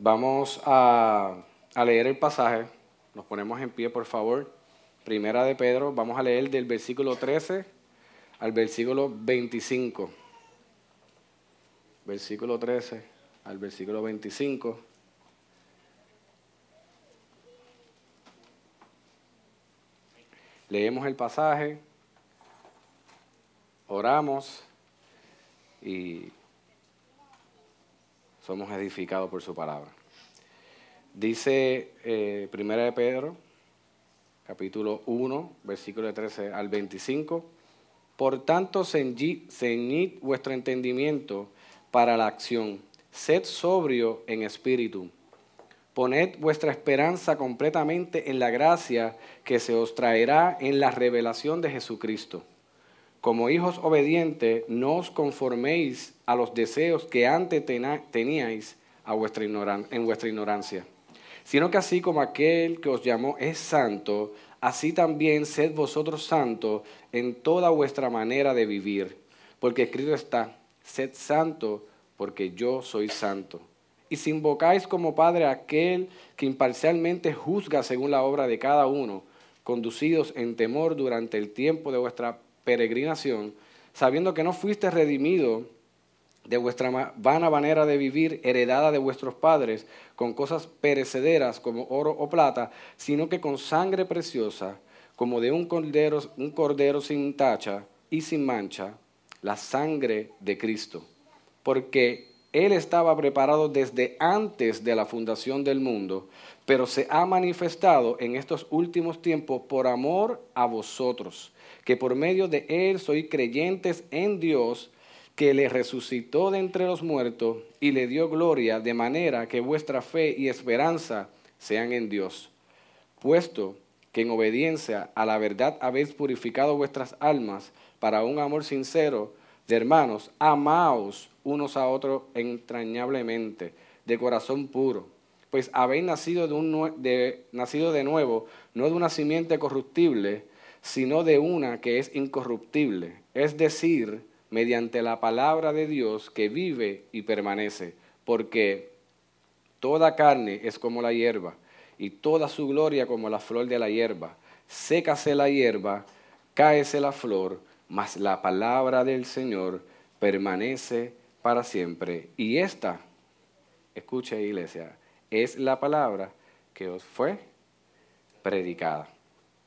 Vamos a, leer el pasaje. Nos ponemos en pie, por favor. Primera de Pedro, vamos a leer del versículo 13 al versículo 25. Versículo 13 al versículo 25. Leemos el pasaje, oramos y somos edificados por su palabra. Dice eh, Primera de Pedro, capítulo 1, versículo 13 al 25. Por tanto, ceñid vuestro entendimiento para la acción. Sed sobrio en espíritu. Poned vuestra esperanza completamente en la gracia que se os traerá en la revelación de Jesucristo. Como hijos obedientes, no os conforméis a los deseos que antes teníais en vuestra ignorancia, sino que así como aquel que os llamó es santo, así también sed vosotros santos en toda vuestra manera de vivir, porque escrito está, sed santo porque yo soy santo. Y si invocáis como Padre aquel que imparcialmente juzga según la obra de cada uno, conducidos en temor durante el tiempo de vuestra peregrinación, sabiendo que no fuiste redimido de vuestra vana manera de vivir heredada de vuestros padres con cosas perecederas como oro o plata, sino que con sangre preciosa, como de un cordero, un cordero sin tacha y sin mancha, la sangre de Cristo. Porque Él estaba preparado desde antes de la fundación del mundo, pero se ha manifestado en estos últimos tiempos por amor a vosotros que por medio de él sois creyentes en Dios, que le resucitó de entre los muertos y le dio gloria, de manera que vuestra fe y esperanza sean en Dios. Puesto que en obediencia a la verdad habéis purificado vuestras almas para un amor sincero de hermanos, amaos unos a otros entrañablemente, de corazón puro, pues habéis nacido de, un, de, nacido de nuevo, no de una simiente corruptible, sino de una que es incorruptible, es decir, mediante la palabra de Dios que vive y permanece, porque toda carne es como la hierba, y toda su gloria como la flor de la hierba. Sécase la hierba, cáese la flor, mas la palabra del Señor permanece para siempre. Y esta, escuche iglesia, es la palabra que os fue predicada.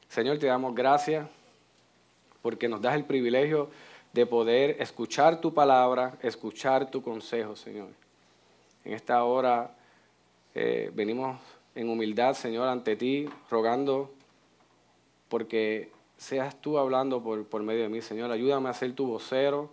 Señor, te damos gracias porque nos das el privilegio de poder escuchar tu palabra, escuchar tu consejo, Señor. En esta hora eh, venimos en humildad, Señor, ante ti, rogando porque seas tú hablando por, por medio de mí, Señor. Ayúdame a ser tu vocero.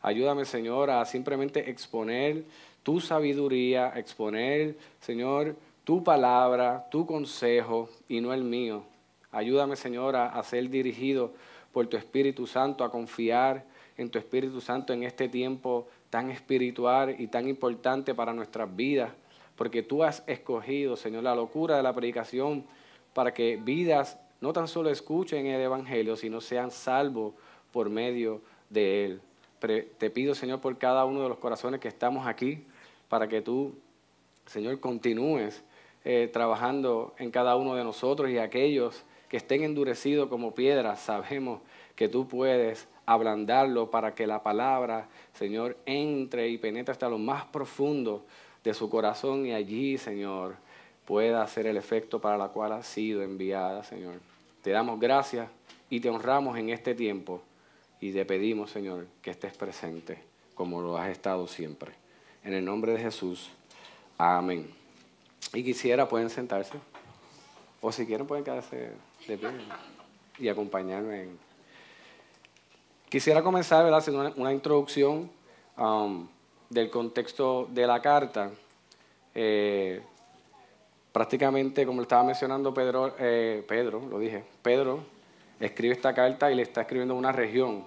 Ayúdame, Señor, a simplemente exponer tu sabiduría, exponer, Señor, tu palabra, tu consejo y no el mío. Ayúdame, Señor, a, ser dirigido por tu Espíritu Santo, a confiar en tu Espíritu Santo en este tiempo tan espiritual y tan importante para nuestras vidas, porque tú has escogido, Señor, la locura de la predicación para que vidas no tan solo escuchen el Evangelio, sino sean salvos por medio de él. te pido, Señor, por cada uno de los corazones que estamos aquí, para que tú, Señor, continúes eh, trabajando en cada uno de nosotros y aquellos que estén endurecidos como piedras, sabemos que tú puedes ablandarlo para que la palabra, Señor, entre y penetre hasta lo más profundo de su corazón y allí, Señor, pueda hacer el efecto para la cual ha sido enviada, Señor. Te damos gracias y te honramos en este tiempo y te pedimos, Señor, que estés presente como lo has estado siempre. En el nombre de Jesús, amén. Y quisiera, pueden sentarse, o si quieren pueden quedarse y acompañarme. Quisiera comenzar haciendo una, introducción um, del contexto de la carta. Eh, prácticamente, como estaba mencionando Pedro, eh, Pedro, lo dije, Pedro escribe esta carta y le está escribiendo a una región,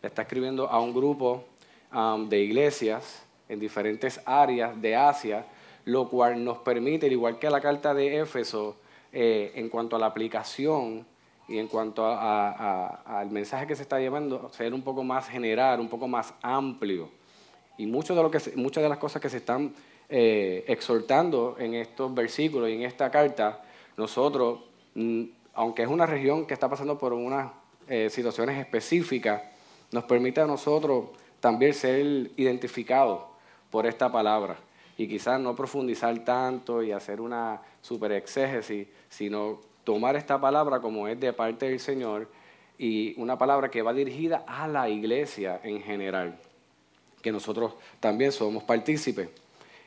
le está escribiendo a un grupo de iglesias en diferentes áreas de Asia, lo cual nos permite, igual que la carta de Éfeso, eh, en cuanto a la aplicación y en cuanto al mensaje que se está llevando, ser un poco más general, un poco más amplio. Y muchas de las cosas que se están eh, exhortando en estos versículos y en esta carta, nosotros, mm, aunque es una región que está pasando por unas eh, situaciones específicas, nos permite a nosotros también ser identificados por esta palabra y quizás no profundizar tanto y hacer una super exégesis, sino tomar esta palabra como es de parte del Señor y una palabra que va dirigida a la iglesia en general, que nosotros también somos partícipes.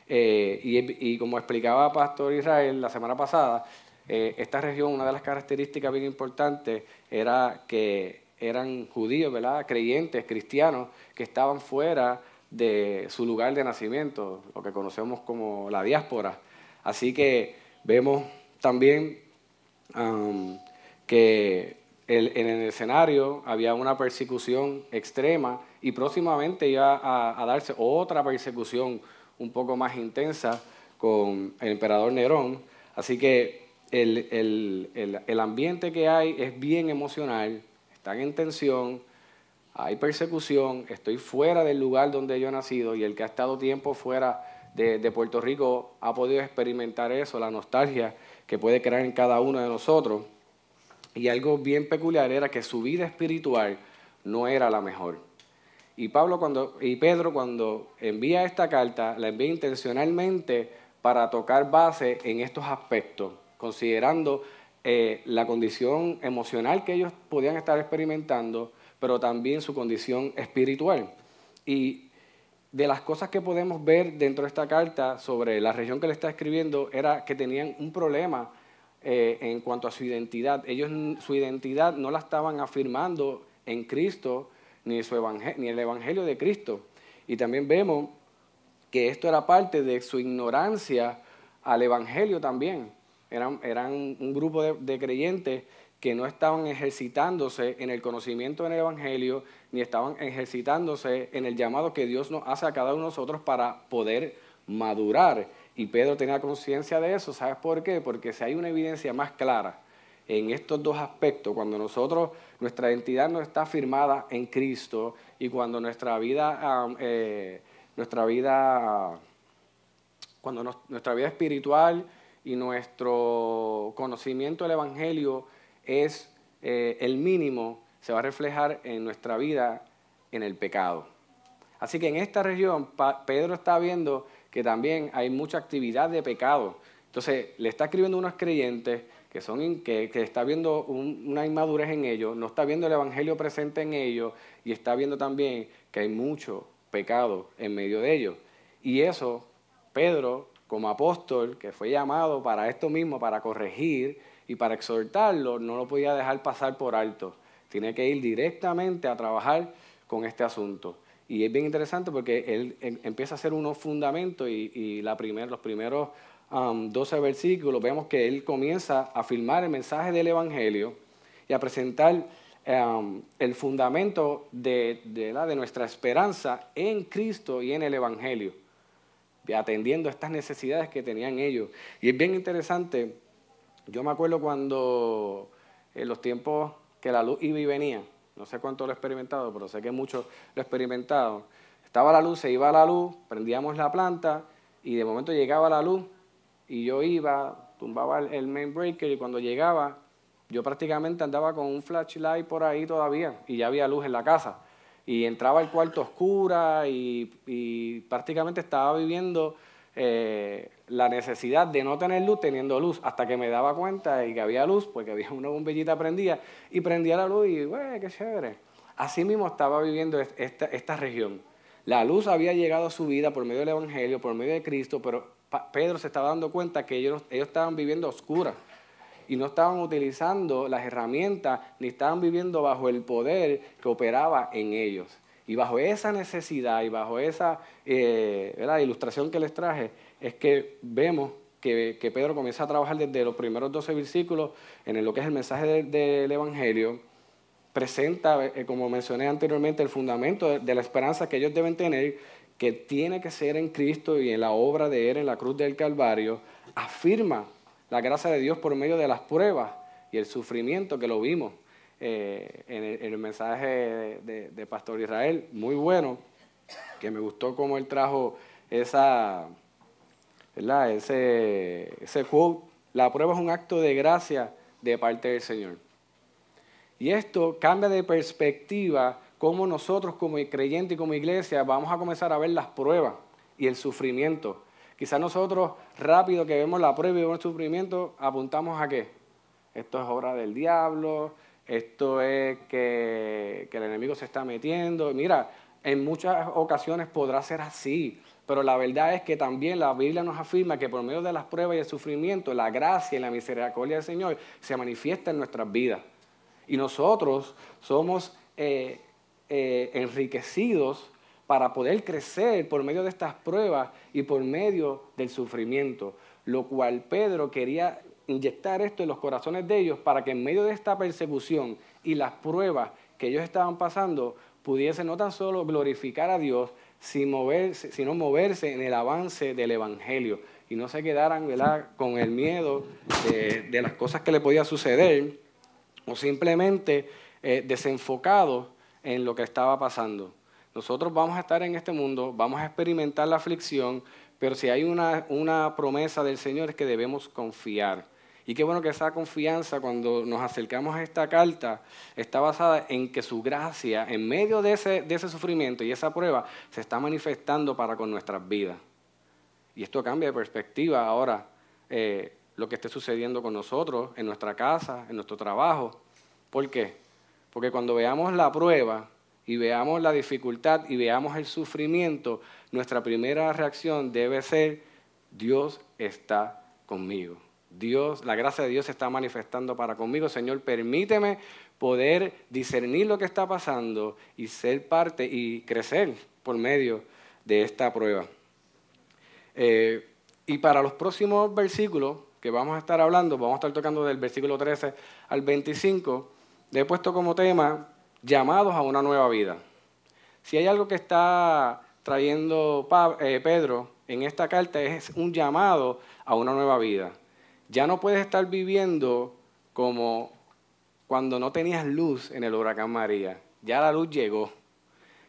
Eh, y, como explicaba Pastor Israel la semana pasada, eh, esta región, una de las características bien importantes era que eran judíos, ¿verdad? creyentes, cristianos, que estaban fuera de su lugar de nacimiento, lo que conocemos como la diáspora. Así que vemos también um, que en el escenario había una persecución extrema y próximamente iba a, darse otra persecución un poco más intensa con el emperador Nerón. Así que el, el ambiente que hay es bien emocional, están en tensión, hay persecución, estoy fuera del lugar donde yo he nacido y el que ha estado tiempo fuera de, Puerto Rico ha podido experimentar eso, la nostalgia que puede crear en cada uno de nosotros. Y algo bien peculiar era que su vida espiritual no era la mejor. Y, Pablo cuando, y Pedro cuando envía esta carta, la envía intencionalmente para tocar base en estos aspectos, considerando eh, la condición emocional que ellos podían estar experimentando, pero también su condición espiritual. Y de las cosas que podemos ver dentro de esta carta sobre la región que le está escribiendo era que tenían un problema eh, en cuanto a su identidad. Ellos su identidad no la estaban afirmando en Cristo ni, su ni el Evangelio de Cristo. Y también vemos que esto era parte de su ignorancia al Evangelio también. Eran, eran un grupo de creyentes que no estaban ejercitándose en el conocimiento del Evangelio, ni estaban ejercitándose en el llamado que Dios nos hace a cada uno de nosotros para poder madurar. Y Pedro tenía conciencia de eso. ¿Sabes por qué? Porque si hay una evidencia más clara en estos dos aspectos, cuando nosotros, nuestra identidad no está firmada en Cristo y cuando nuestra vida, eh, nuestra vida, cuando nuestra vida espiritual y nuestro conocimiento del Evangelio es eh, el mínimo, se va a reflejar en nuestra vida en el pecado. Así que en esta región Pedro está viendo que también hay mucha actividad de pecado. Entonces le está escribiendo a unos creyentes que, son, que, está viendo una inmadurez en ellos, no está viendo el Evangelio presente en ellos y está viendo también que hay mucho pecado en medio de ellos. Y eso, Pedro, como apóstol, que fue llamado para esto mismo, para corregir y para exhortarlo no lo podía dejar pasar por alto. Tiene que ir directamente a trabajar con este asunto. Y es bien interesante porque él em, empieza a hacer unos fundamentos y, la los primeros 12 um, versículos vemos que él comienza a afirmar el mensaje del Evangelio y a presentar um, el fundamento de, de, nuestra esperanza en Cristo y en el Evangelio, atendiendo estas necesidades que tenían ellos. Y es bien interesante yo me acuerdo cuando en los tiempos que la luz iba y venía, no sé cuánto lo he experimentado, pero sé que mucho lo he experimentado. Estaba la luz, se iba la luz, prendíamos la planta y de momento llegaba la luz y yo iba, tumbaba el main breaker y cuando llegaba yo prácticamente andaba con un flashlight por ahí todavía y ya había luz en la casa. Y entraba al cuarto oscura y, prácticamente estaba viviendo eh, la necesidad de no tener luz teniendo luz, hasta que me daba cuenta y que había luz, porque había una bombillita prendida, y prendía la luz y, güey, qué chévere. Así mismo estaba viviendo esta, esta región. La luz había llegado a su vida por medio del Evangelio, por medio de Cristo, pero Pedro se estaba dando cuenta que ellos, ellos estaban viviendo oscuras y no estaban utilizando las herramientas ni estaban viviendo bajo el poder que operaba en ellos. Y bajo esa necesidad y bajo esa eh, ilustración que les traje, es que vemos que, Pedro comienza a trabajar desde los primeros 12 versículos en lo que es el mensaje del Evangelio, presenta, eh, como mencioné anteriormente, el fundamento de, la esperanza que ellos deben tener, que tiene que ser en Cristo y en la obra de Él en la cruz del Calvario, afirma la gracia de Dios por medio de las pruebas y el sufrimiento que lo vimos eh, en, el, mensaje de, Pastor Israel, muy bueno, que me gustó cómo él trajo esa. Ese, ese quote, la prueba es un acto de gracia de parte del Señor. Y esto cambia de perspectiva cómo nosotros como creyentes y como iglesia vamos a comenzar a ver las pruebas y el sufrimiento. Quizás nosotros rápido que vemos la prueba y vemos el sufrimiento, apuntamos a qué. Esto es obra del diablo, esto es que, el enemigo se está metiendo. Mira, en muchas ocasiones podrá ser así, pero la verdad es que también la Biblia nos afirma que por medio de las pruebas y el sufrimiento, la gracia y la misericordia del Señor se manifiesta en nuestras vidas. Y nosotros somos eh, eh, enriquecidos para poder crecer por medio de estas pruebas y por medio del sufrimiento, lo cual Pedro quería inyectar esto en los corazones de ellos para que en medio de esta persecución y las pruebas que ellos estaban pasando, pudiesen no tan solo glorificar a Dios, moverse, sino moverse en el avance del Evangelio y no se quedaran con el miedo de, las cosas que le podía suceder o simplemente eh, desenfocados en lo que estaba pasando. Nosotros vamos a estar en este mundo, vamos a experimentar la aflicción, pero si hay una, una promesa del Señor es que debemos confiar. Y qué bueno que esa confianza cuando nos acercamos a esta carta está basada en que su gracia en medio de ese, de ese sufrimiento y esa prueba se está manifestando para con nuestras vidas. Y esto cambia de perspectiva ahora eh, lo que esté sucediendo con nosotros, en nuestra casa, en nuestro trabajo. ¿Por qué? Porque cuando veamos la prueba y veamos la dificultad y veamos el sufrimiento, nuestra primera reacción debe ser, Dios está conmigo. Dios, la gracia de Dios se está manifestando para conmigo. Señor, permíteme poder discernir lo que está pasando y ser parte y crecer por medio de esta prueba. Eh, y para los próximos versículos que vamos a estar hablando, vamos a estar tocando del versículo 13 al 25, le he puesto como tema llamados a una nueva vida. Si hay algo que está trayendo eh, Pedro en esta carta es un llamado a una nueva vida. Ya no puedes estar viviendo como cuando no tenías luz en el huracán María. Ya la luz llegó.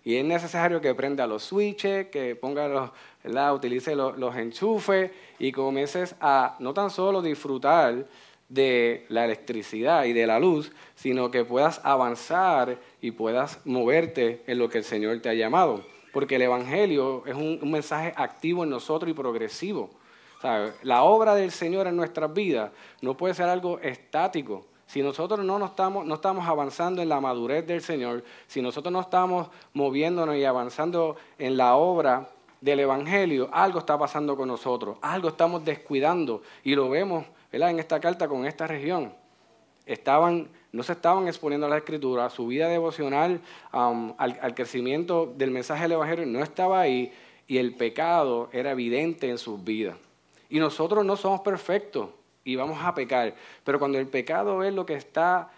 Y es necesario que prenda los switches, que ponga los, utilice los, los enchufes y comiences a no tan solo disfrutar de la electricidad y de la luz, sino que puedas avanzar y puedas moverte en lo que el Señor te ha llamado. Porque el Evangelio es un, mensaje activo en nosotros y progresivo. La obra del Señor en nuestras vidas no puede ser algo estático. Si nosotros no, estamos, no estamos avanzando en la madurez del Señor, si nosotros no estamos moviéndonos y avanzando en la obra del Evangelio, algo está pasando con nosotros, algo estamos descuidando y lo vemos en esta carta con esta región. Estaban, no se estaban exponiendo a la Escritura, su vida devocional al, al crecimiento del mensaje del Evangelio no estaba ahí y el pecado era evidente en sus vidas. Y nosotros no somos perfectos y vamos a pecar. Pero cuando el pecado es lo que está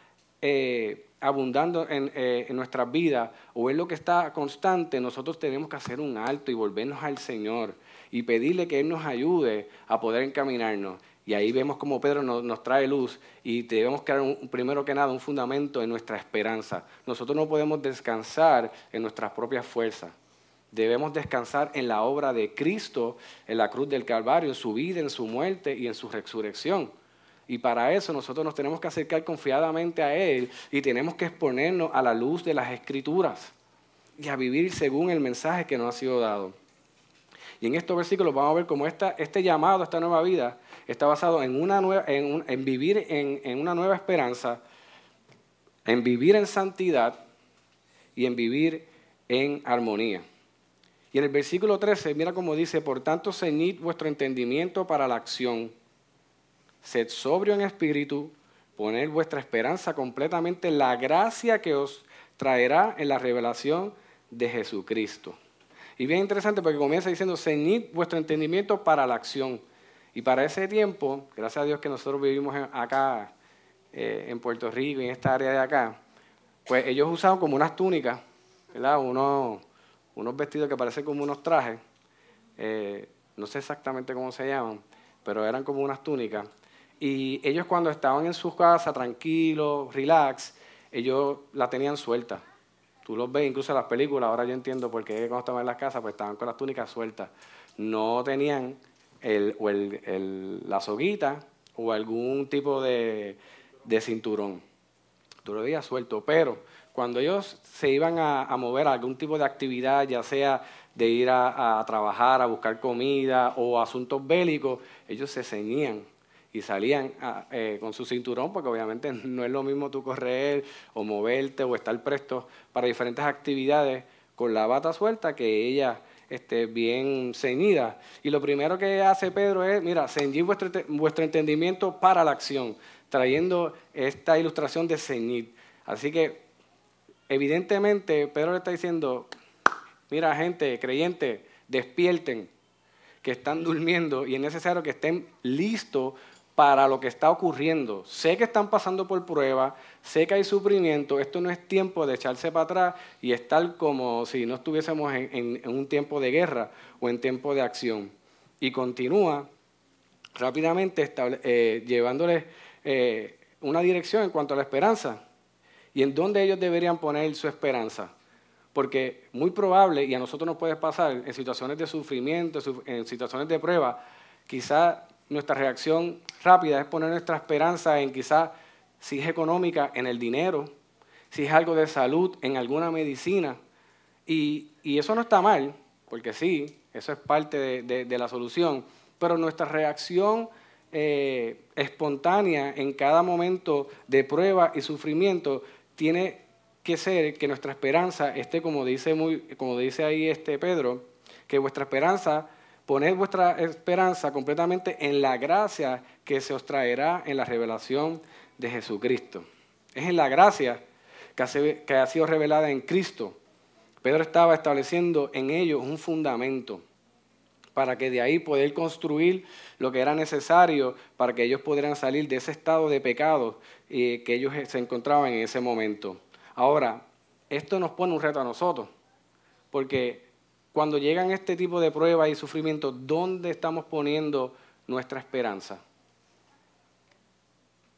eh, abundando en, eh, en nuestras vidas o es lo que está constante, nosotros tenemos que hacer un alto y volvernos al Señor y pedirle que Él nos ayude a poder encaminarnos. Y ahí vemos como Pedro nos, nos, trae luz y debemos crear primero que nada un fundamento en nuestra esperanza. Nosotros no podemos descansar en nuestras propias fuerzas. Debemos descansar en la obra de Cristo en la cruz del Calvario, en su vida, en su muerte y en su resurrección. Y para eso nosotros nos tenemos que acercar confiadamente a Él y tenemos que exponernos a la luz de las Escrituras y a vivir según el mensaje que nos ha sido dado. Y en estos versículos vamos a ver cómo esta, este llamado a esta nueva vida está basado en, una nueva, en, vivir en, una nueva esperanza, en vivir en santidad y en vivir en armonía. Y en el versículo 13, mira cómo dice, por tanto, ceñid vuestro entendimiento para la acción, sed sobrio en espíritu, poned vuestra esperanza completamente en la gracia que os traerá en la revelación de Jesucristo. Y bien interesante porque comienza diciendo, ceñid vuestro entendimiento para la acción. Y para ese tiempo, gracias a Dios que nosotros vivimos acá eh, en Puerto Rico, en esta área de acá, pues ellos usaban como unas túnicas, ¿verdad? Uno, unos vestidos que parecen como unos trajes, eh, no sé exactamente cómo se llaman, pero eran como unas túnicas. Y ellos cuando estaban en su casa, tranquilos, relax, ellos la tenían suelta. Tú los ves incluso en las películas, ahora yo entiendo por qué cuando estaban en las casas, pues estaban con las túnicas sueltas. No tenían el, o el, la soguita o algún tipo de, de cinturón. Tú lo veías suelto, pero cuando ellos se iban a, mover a algún tipo de actividad, ya sea de ir a, trabajar, a buscar comida o asuntos bélicos, ellos se ceñían y salían eh, con su cinturón, porque obviamente no es lo mismo tú correr o moverte o estar presto para diferentes actividades con la bata suelta que ella esté bien ceñida. Y lo primero que hace Pedro es, mira, ceñir vuestro, vuestro entendimiento para la acción, trayendo esta ilustración de ceñir. Así que, evidentemente, Pedro le está diciendo, mira gente, creyente, despierten, que están durmiendo y es necesario que estén listos para lo que está ocurriendo. Sé que están pasando por prueba, sé que hay sufrimiento, esto no es tiempo de echarse para atrás y estar como si no estuviésemos en, un tiempo de guerra o en tiempo de acción. Y continúa rápidamente eh, llevándoles eh, una dirección en cuanto a la esperanza y en dónde ellos deberían poner su esperanza. Porque muy probable, y a nosotros nos puede pasar en situaciones de sufrimiento, en situaciones de prueba, quizá nuestra reacción rápida es poner nuestra esperanza en quizá, si es económica, en el dinero, si es algo de salud, en alguna medicina. Y, eso no está mal, porque sí, eso es parte de, la solución, pero nuestra reacción eh, espontánea en cada momento de prueba y sufrimiento tiene que ser que nuestra esperanza esté, como dice, muy, como dice ahí este Pedro, que vuestra esperanza, poned vuestra esperanza completamente en la gracia que se os traerá en la revelación de Jesucristo. Es en la gracia que, ha sido revelada en Cristo. Pedro estaba estableciendo en ellos un fundamento para que de ahí poder construir lo que era necesario para que ellos pudieran salir de ese estado de pecado eh, que ellos se encontraban en ese momento. Ahora, esto nos pone un reto a nosotros, porque cuando llegan este tipo de pruebas y sufrimientos, ¿dónde estamos poniendo nuestra esperanza?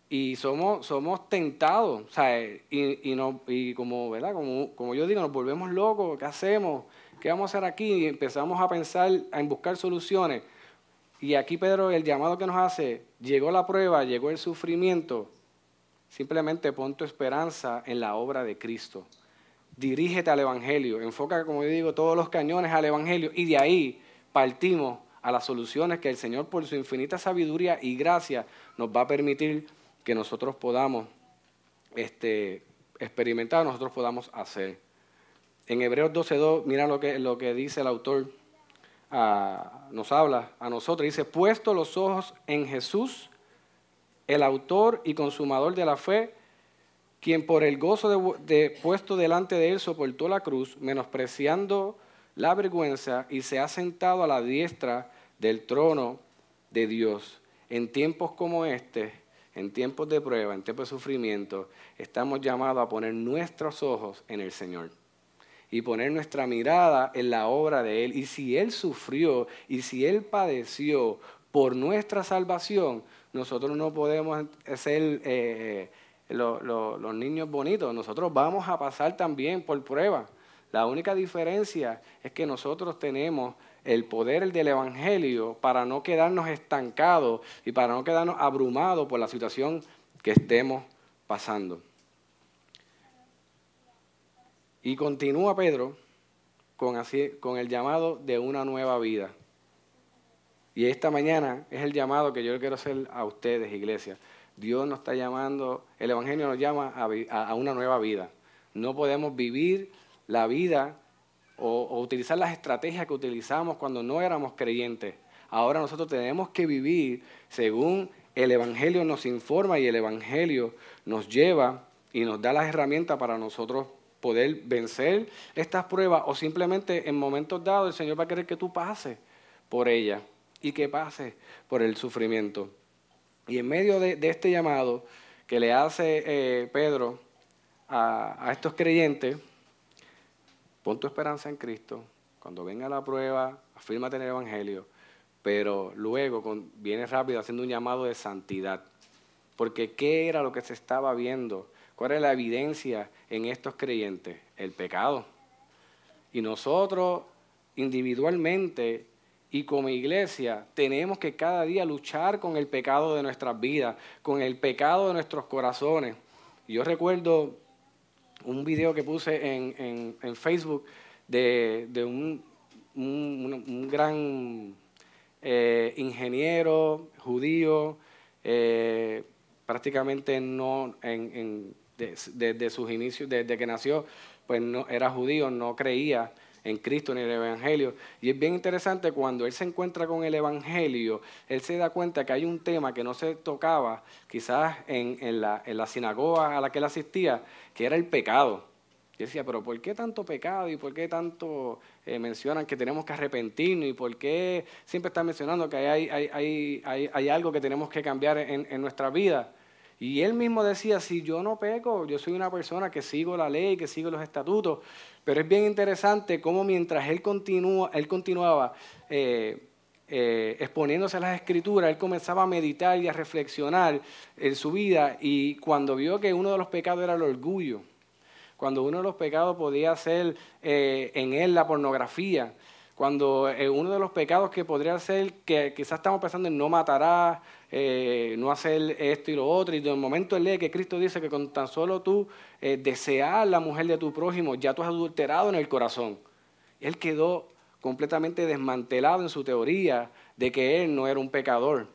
Y somos, somos tentados, y, y, no, y como, ¿verdad? Como, como yo digo, nos volvemos locos, ¿qué hacemos? ¿Qué vamos a hacer aquí? Y empezamos a pensar, a buscar soluciones. Y aquí Pedro, el llamado que nos hace, llegó la prueba, llegó el sufrimiento, Simplemente pon tu esperanza en la obra de Cristo. Dirígete al Evangelio. Enfoca, como yo digo, todos los cañones al Evangelio. Y de ahí partimos a las soluciones que el Señor, por su infinita sabiduría y gracia, nos va a permitir que nosotros podamos este, experimentar, nosotros podamos hacer. En Hebreos 12.2, mira lo que, lo que dice el autor, ah, nos habla a nosotros. Dice, puesto los ojos en Jesús, el autor y consumador de la fe, quien por el gozo de, puesto delante de él soportó la cruz, menospreciando la vergüenza, y se ha sentado a la diestra del trono de Dios. En tiempos como este, en tiempos de prueba, en tiempos de sufrimiento, estamos llamados a poner nuestros ojos en el Señor y poner nuestra mirada en la obra de Él. Y si Él sufrió y si Él padeció por nuestra salvación, nosotros no podemos ser eh, los niños bonitos, nosotros vamos a pasar también por pruebas. La única diferencia es que nosotros tenemos el poder del Evangelio para no quedarnos estancados y para no quedarnos abrumados por la situación que estemos pasando. Y continúa Pedro con, así, con el llamado de una nueva vida. Y esta mañana es el llamado que yo quiero hacer a ustedes, iglesia. Dios nos está llamando, el Evangelio nos llama a, una nueva vida. No podemos vivir la vida o, utilizar las estrategias que utilizamos cuando no éramos creyentes. Ahora nosotros tenemos que vivir según el Evangelio nos informa y el Evangelio nos lleva y nos da las herramientas para nosotros poder vencer estas pruebas o simplemente en momentos dados el Señor va a querer que tú pases por ellas y que pase por el sufrimiento. Y en medio de, este llamado que le hace eh, Pedro a, estos creyentes, pon tu esperanza en Cristo, cuando venga la prueba, afírmate en el Evangelio, pero luego viene rápido haciendo un llamado de santidad. Porque ¿qué era lo que se estaba viendo? ¿Cuál era la evidencia en estos creyentes? El pecado. Y nosotros individualmente y como iglesia tenemos que cada día luchar con el pecado de nuestras vidas, con el pecado de nuestros corazones. Yo recuerdo un video que puse en, Facebook de, un, gran eh, ingeniero judío, eh, prácticamente no en, desde sus inicios, desde que nació, pues no era judío, no creía en Cristo en el Evangelio. Y es bien interesante cuando él se encuentra con el Evangelio, él se da cuenta que hay un tema que no se tocaba quizás en, la, en la sinagoga a la que él asistía, que era el pecado. Y decía, pero ¿por qué tanto pecado y por qué tanto eh, mencionan que tenemos que arrepentirnos y por qué siempre están mencionando que hay, hay, hay, hay algo que tenemos que cambiar en, en nuestra vida? Y él mismo decía, si yo no peco, yo soy una persona que sigo la ley, que sigo los estatutos. Pero es bien interesante cómo mientras él, él continuaba eh, eh, exponiéndose a las escrituras, él comenzaba a meditar y a reflexionar en su vida y cuando vio que uno de los pecados era el orgullo, cuando uno de los pecados podía ser eh, en él la pornografía, cuando uno de los pecados que podría ser que quizás estamos pensando en no matarás, eh, no hacer esto y lo otro, y de momento él lee que Cristo dice que con tan solo tú eh, desear la mujer de tu prójimo, ya tú has adulterado en el corazón. Él quedó completamente desmantelado en su teoría de que él no era un pecador.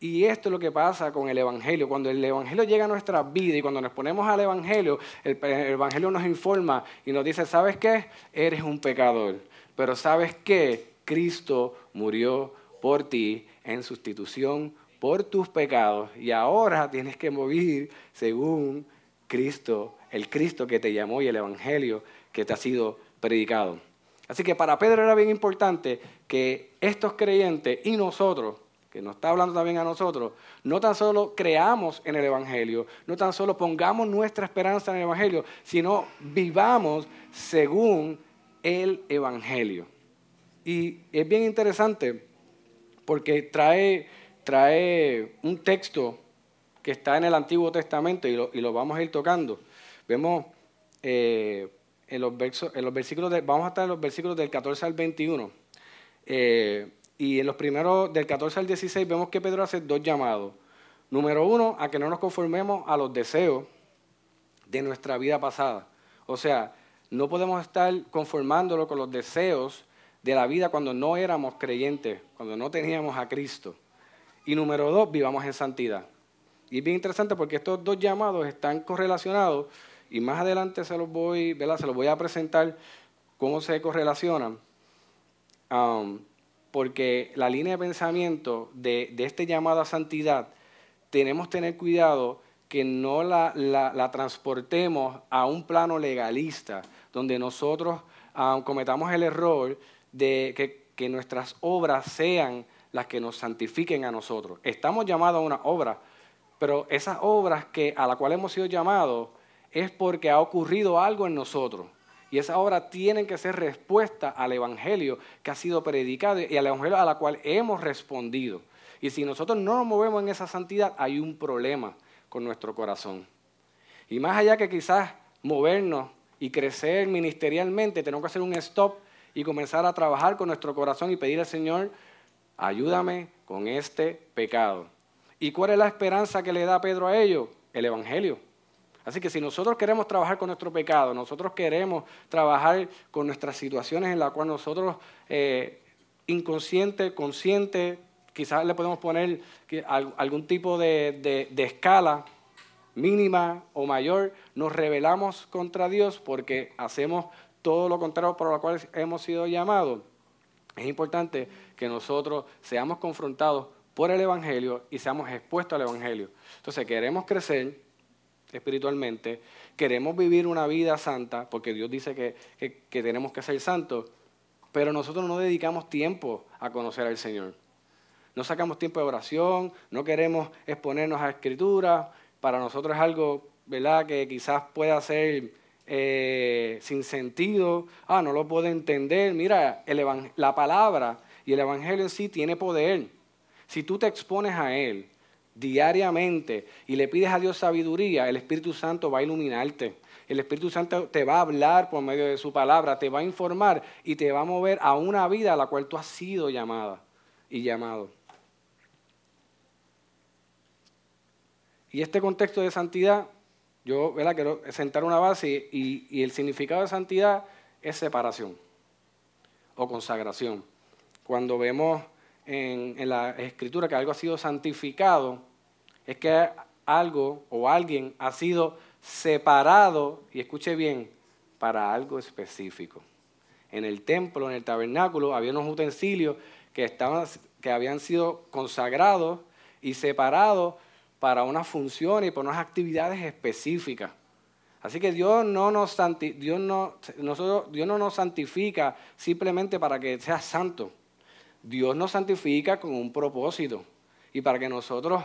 Y esto es lo que pasa con el Evangelio. Cuando el Evangelio llega a nuestra vida y cuando nos ponemos al Evangelio, el, el, Evangelio nos informa y nos dice, ¿sabes qué? Eres un pecador. Pero ¿sabes qué? Cristo murió por ti en sustitución por tus pecados y ahora tienes que morir según Cristo, el Cristo que te llamó y el Evangelio que te ha sido predicado. Así que para Pedro era bien importante que estos creyentes y nosotros, que nos está hablando también a nosotros, no tan solo creamos en el Evangelio, no tan solo pongamos nuestra esperanza en el Evangelio, sino vivamos según el Evangelio. Y es bien interesante porque trae trae un texto que está en el Antiguo Testamento y lo, vamos a ir tocando. Vemos eh, en, los versos, en los versículos, de, vamos a estar en los versículos del 14 al 21. Eh, y en los primeros, del 14 al 16, vemos que Pedro hace dos llamados. Número uno, a que no nos conformemos a los deseos de nuestra vida pasada. O sea, no podemos estar conformándolo con los deseos de la vida cuando no éramos creyentes, cuando no teníamos a Cristo. Y número dos, vivamos en santidad. Y es bien interesante porque estos dos llamados están correlacionados y más adelante se los voy, ¿verdad? Se los voy a presentar cómo se correlacionan. Um, porque la línea de pensamiento de, este llamado a santidad, tenemos que tener cuidado que no la, transportemos a un plano legalista, donde nosotros cometamos el error de que, que nuestras obras sean las que nos santifiquen a nosotros. Estamos llamados a una obra, pero esas obras que, a la cual hemos sido llamados es porque ha ocurrido algo en nosotros. Y esa obra tiene que ser respuesta al Evangelio que ha sido predicado y al Evangelio a la cual hemos respondido. Y si nosotros no nos movemos en esa santidad, hay un problema con nuestro corazón. Y más allá que quizás movernos y crecer ministerialmente, tenemos que hacer un stop y comenzar a trabajar con nuestro corazón y pedir al Señor ayúdame con este pecado. ¿Y cuál es la esperanza que le da Pedro a ellos? El Evangelio. Así que si nosotros queremos trabajar con nuestro pecado, nosotros queremos trabajar con nuestras situaciones en las cuales nosotros, eh, inconsciente, consciente, quizás le podemos poner algún tipo de, de escala mínima o mayor, nos rebelamos contra Dios porque hacemos todo lo contrario por lo cual hemos sido llamados. Es importante que nosotros seamos confrontados por el Evangelio y seamos expuestos al Evangelio. Entonces, queremos crecer espiritualmente, queremos vivir una vida santa, porque Dios dice que, tenemos que ser santos, pero nosotros no dedicamos tiempo a conocer al Señor. No sacamos tiempo de oración, no queremos exponernos a escritura, para nosotros es algo, ¿verdad?, que quizás pueda ser eh, sin sentido, ah, no lo puedo entender. Mira, la palabra y el Evangelio en sí tiene poder. Si tú te expones a Él, diariamente y le pides a Dios sabiduría, el Espíritu Santo va a iluminarte. El Espíritu Santo te va a hablar por medio de su palabra, te va a informar y te va a mover a una vida a la cual tú has sido llamada y llamado. Y este contexto de santidad, yo quiero sentar una base y, el significado de santidad es separación o consagración. Cuando vemos en, en, la escritura que algo ha sido santificado, es que algo o alguien ha sido separado, y escuche bien, para algo específico. En el templo, en el tabernáculo, había unos utensilios que, estaban, que habían sido consagrados y separados para una función y para unas actividades específicas. Así que Dios no nos, Dios no, nosotros, Dios no nos santifica simplemente para que sea santo. Dios nos santifica con un propósito y para que nosotros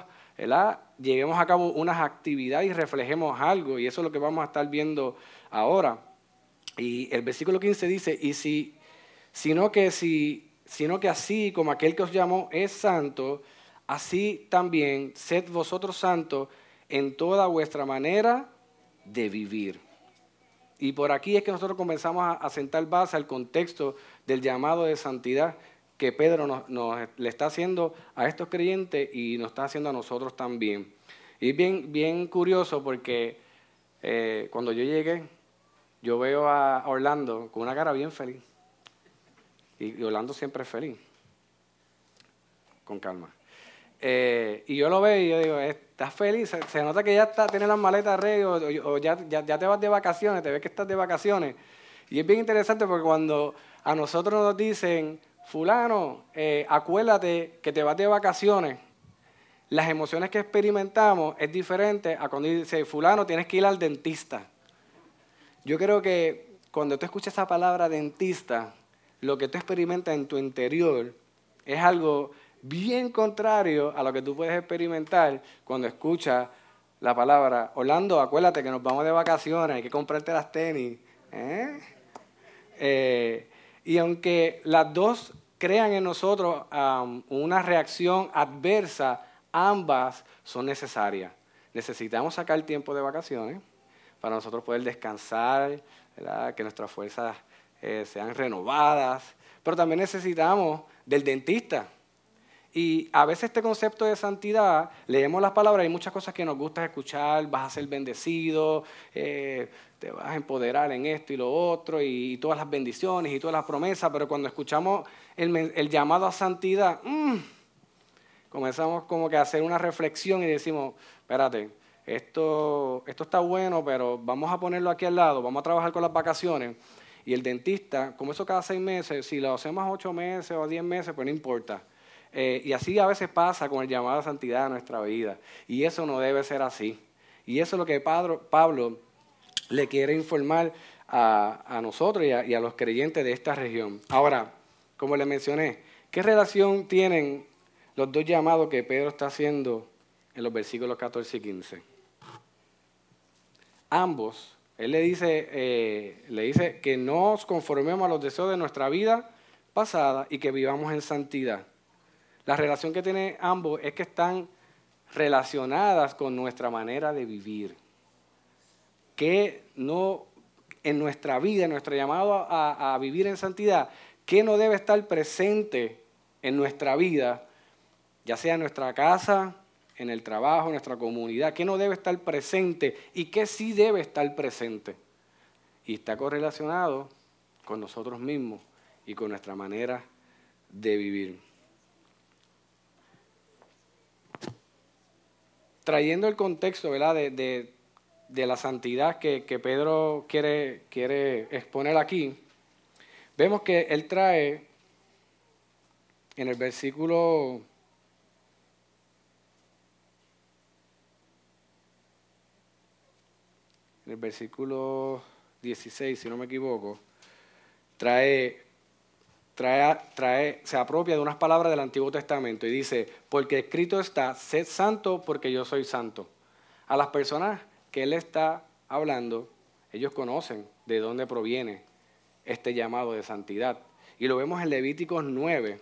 lleguemos a cabo unas actividades y reflejemos algo. Y eso es lo que vamos a estar viendo ahora. Y el versículo 15 dice, y si, sino que, si, sino que así como aquel que os llamó es santo, así también sed vosotros santos en toda vuestra manera de vivir. Y por aquí es que nosotros comenzamos a, sentar base al contexto del llamado de santidad que Pedro nos, le está haciendo a estos creyentes y nos está haciendo a nosotros también. Y es bien, bien curioso porque eh, cuando yo llegué, yo veo a Orlando con una cara bien feliz. Y, Orlando siempre es feliz. Con calma. Eh, y yo lo veo y yo digo, ¿estás feliz? Se, nota que ya está, tiene las maletas ready o, ya, ya, te vas de vacaciones, te ves que estás de vacaciones. Y es bien interesante porque cuando a nosotros nos dicen, fulano, eh, acuérdate que te vas de vacaciones, las emociones que experimentamos es diferente a cuando dice, fulano, tienes que ir al dentista. Yo creo que cuando tú escuchas esa palabra dentista, lo que tú experimentas en tu interior es algo bien contrario a lo que tú puedes experimentar cuando escuchas la palabra, Orlando, acuérdate que nos vamos de vacaciones, hay que comprarte las tenis. ¿eh? Eh, y aunque las dos crean en nosotros una reacción adversa, ambas son necesarias. Necesitamos sacar tiempo de vacaciones para nosotros poder descansar, que nuestras fuerzas eh, sean renovadas, pero también necesitamos del dentista y a veces este concepto de santidad, leemos las palabras, hay muchas cosas que nos gusta escuchar, vas a ser bendecido, eh, te vas a empoderar en esto y lo otro, y, todas las bendiciones y todas las promesas, pero cuando escuchamos el, llamado a santidad, mm, comenzamos como que a hacer una reflexión y decimos, espérate, esto, esto está bueno, pero vamos a ponerlo aquí al lado, vamos a trabajar con las vacaciones. Y el dentista, como eso cada seis meses, si lo hacemos ocho meses o diez meses, pues no importa. Eh, y así a veces pasa con el llamado a santidad en nuestra vida. Y eso no debe ser así. Y eso es lo que Pablo, le quiere informar a, nosotros y a, los creyentes de esta región. Ahora, como le mencioné, ¿qué relación tienen los dos llamados que Pedro está haciendo en los versículos 14 y 15? Ambos, él le dice, eh, le dice que nos conformemos a los deseos de nuestra vida pasada y que vivamos en santidad. La relación que tienen ambos es que están relacionadas con nuestra manera de vivir. Que no, en nuestra vida, en nuestro llamado a, a vivir en santidad, que no debe estar presente en nuestra vida, ya sea en nuestra casa, en el trabajo, en nuestra comunidad, que no debe estar presente y que sí debe estar presente. Y está correlacionado con nosotros mismos y con nuestra manera de vivir. Trayendo el contexto ¿verdad? De, la santidad que, Pedro quiere, quiere exponer aquí, vemos que él trae en el versículo en el versículo 16, si no me equivoco, trae trae, se apropia de unas palabras del Antiguo Testamento y dice, porque escrito está, sed santo porque yo soy santo. A las personas que él está hablando, ellos conocen de dónde proviene este llamado de santidad. Y lo vemos en Levíticos 9,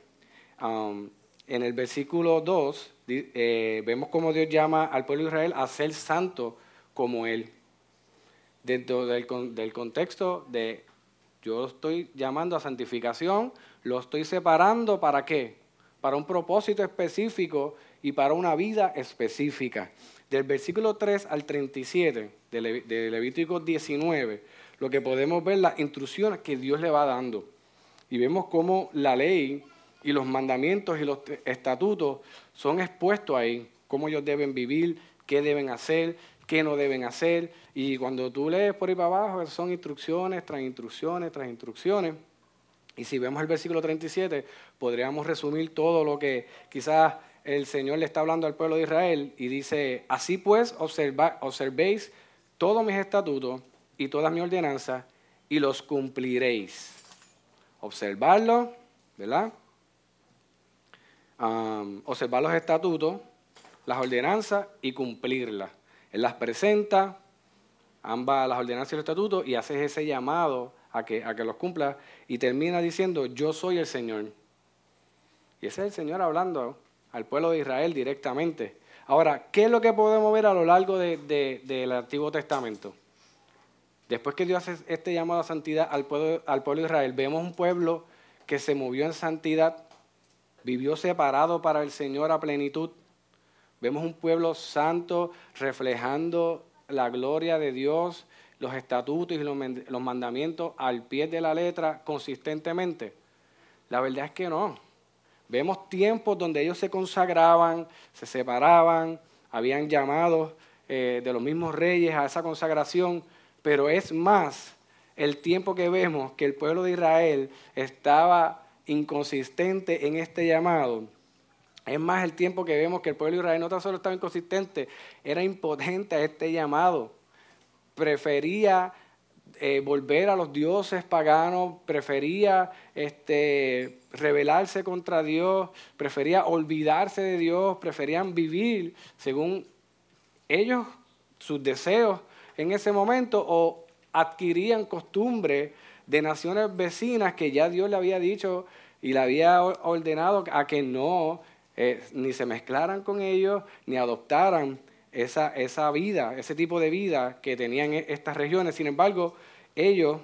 um, en el versículo 2, eh, vemos cómo Dios llama al pueblo de Israel a ser santo como Él. Dentro del, del contexto de yo estoy llamando a santificación, lo estoy separando para qué? Para un propósito específico y para una vida específica. Del versículo 3 al 37 de, Levítico 19, lo que podemos ver las instrucciones que Dios le va dando. Y vemos cómo la ley y los mandamientos y los estatutos son expuestos ahí, cómo ellos deben vivir, qué deben hacer, qué no deben hacer. Y cuando tú lees por ahí para abajo, son instrucciones tras instrucciones tras instrucciones. Y si vemos el versículo 37, podríamos resumir todo lo que quizás el Señor le está hablando al pueblo de Israel y dice, así pues observéis todos mis estatutos y todas mis ordenanzas y los cumpliréis. Observarlo, ¿verdad? observar los estatutos, las ordenanzas y cumplirlas. Él las presenta, ambas las ordenanzas y los estatutos, y hace ese llamado a que, a que los cumpla, y termina diciendo, yo soy el Señor. Y ese es el Señor hablando al pueblo de Israel directamente. Ahora, ¿qué es lo que podemos ver a lo largo del Antiguo Testamento? Después que Dios hace este llamado a santidad al pueblo, al pueblo de Israel, vemos un pueblo que se movió en santidad, vivió separado para el Señor a plenitud. Vemos un pueblo santo reflejando la gloria de Dios, los estatutos y los mandamientos al pie de la letra consistentemente. La verdad es que no. Vemos tiempos donde ellos se consagraban, se separaban, habían llamados eh, de los mismos reyes a esa consagración, pero es más el tiempo que vemos que el pueblo de Israel estaba inconsistente en este llamado. Es más el tiempo que vemos que el pueblo de Israel no tan solo estaba inconsistente, era impotente a este llamado. Prefería eh, volver a los dioses paganos, prefería este, rebelarse contra Dios, prefería olvidarse de Dios, preferían vivir según ellos, sus deseos en ese momento, o adquirían costumbre de naciones vecinas que ya Dios le había dicho y le había ordenado a que no eh, ni se mezclaran con ellos, ni adoptaran esa, esa vida, ese tipo de vida que tenían e, estas regiones. Sin embargo, ellos,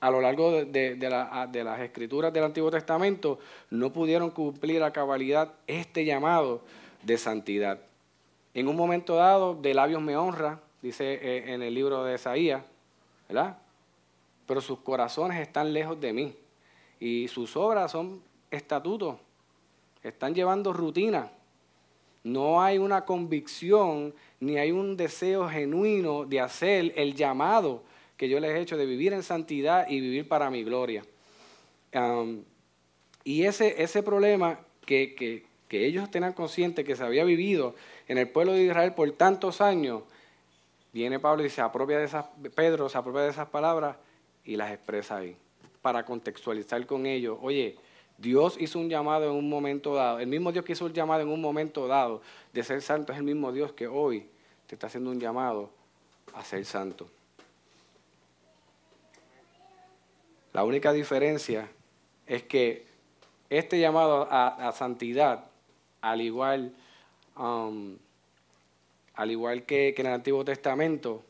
a lo largo de, las escrituras del Antiguo Testamento, no pudieron cumplir a cabalidad este llamado de santidad. En un momento dado, de labios me honra, dice eh, en el libro de Isaías, ¿verdad? Pero sus corazones están lejos de mí y sus obras son estatutos, están llevando rutina. No hay una convicción ni hay un deseo genuino de hacer el llamado que yo les he hecho de vivir en santidad y vivir para mi gloria. y ese, ese problema que, que, que ellos tengan consciente que se había vivido en el pueblo de Israel por tantos años, viene Pablo y se apropia de esas, Pedro se apropia de esas palabras y las expresa ahí, para contextualizar con ellos. Oye, Dios hizo un llamado en un momento dado. El mismo Dios que hizo el llamado en un momento dado de ser santo es el mismo Dios que hoy te está haciendo un llamado a ser santo. La única diferencia es que este llamado a, santidad, al igual, um, al igual que, en el Antiguo Testamento,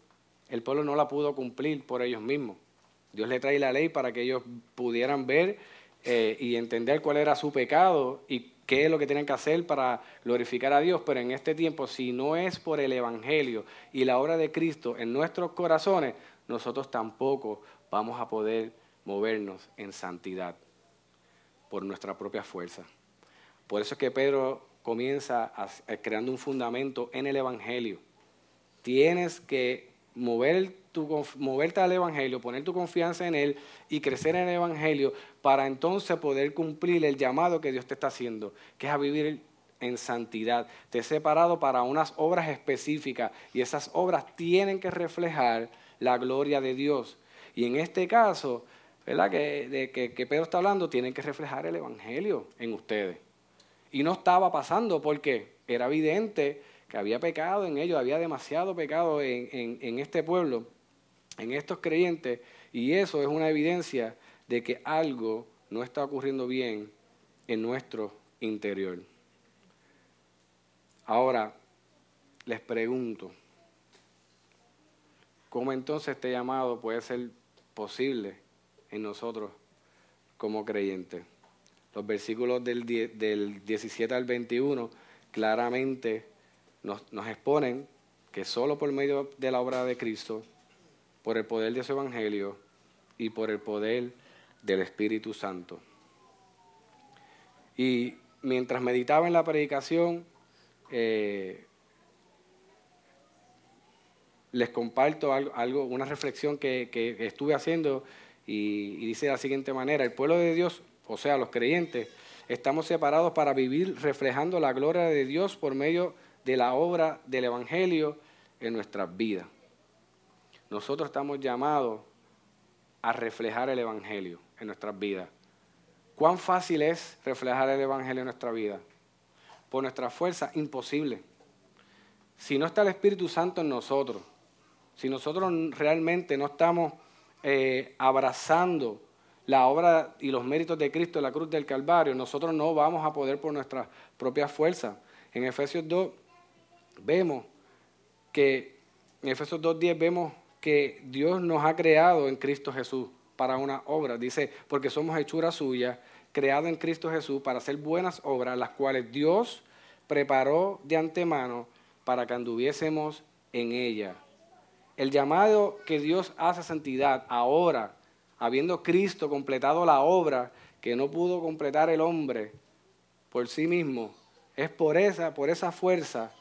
el pueblo no la pudo cumplir por ellos mismos. Dios le trae la ley para que ellos pudieran ver eh, y entender cuál era su pecado y qué es lo que tienen que hacer para glorificar a Dios. Pero en este tiempo, si no es por el Evangelio y la obra de Cristo en nuestros corazones, nosotros tampoco vamos a poder movernos en santidad por nuestra propia fuerza. Por eso es que Pedro comienza creando un fundamento en el Evangelio. Tienes que mover tu, moverte al Evangelio, poner tu confianza en Él y crecer en el Evangelio para entonces poder cumplir el llamado que Dios te está haciendo, que es a vivir en santidad. Te he separado para unas obras específicas y esas obras tienen que reflejar la gloria de Dios. Y en este caso, ¿verdad? Que, de, que, Pedro está hablando, tienen que reflejar el Evangelio en ustedes. Y no estaba pasando porque era evidente que había pecado en ellos, había demasiado pecado en, en este pueblo, en estos creyentes, y eso es una evidencia de que algo no está ocurriendo bien en nuestro interior. Ahora, les pregunto, ¿cómo entonces este llamado puede ser posible en nosotros como creyentes? Los versículos del, del 17 al 21 claramente nos, nos exponen que solo por medio de la obra de Cristo, por el poder de su Evangelio y por el poder del Espíritu Santo. Y mientras meditaba en la predicación, eh, les comparto algo, una reflexión que, estuve haciendo y, y, dice de la siguiente manera, el pueblo de Dios, o sea, los creyentes, estamos separados para vivir reflejando la gloria de Dios por medio de la obra del Evangelio en nuestras vidas. Nosotros estamos llamados a reflejar el Evangelio en nuestras vidas. ¿Cuán fácil es reflejar el Evangelio en nuestra vida? Por nuestra fuerza, imposible. Si no está el Espíritu Santo en nosotros, si nosotros realmente no estamos eh, abrazando la obra y los méritos de Cristo en la cruz del Calvario, nosotros no vamos a poder por nuestra propia fuerza. En Efesios 2 vemos que, en Efesios 2.10 vemos que Dios nos ha creado en Cristo Jesús para una obra. Dice, porque somos hechura suya, creado en Cristo Jesús para hacer buenas obras, las cuales Dios preparó de antemano para que anduviésemos en ella. El llamado que Dios hace a santidad ahora, habiendo Cristo completado la obra que no pudo completar el hombre por sí mismo, es por esa, por esa fuerza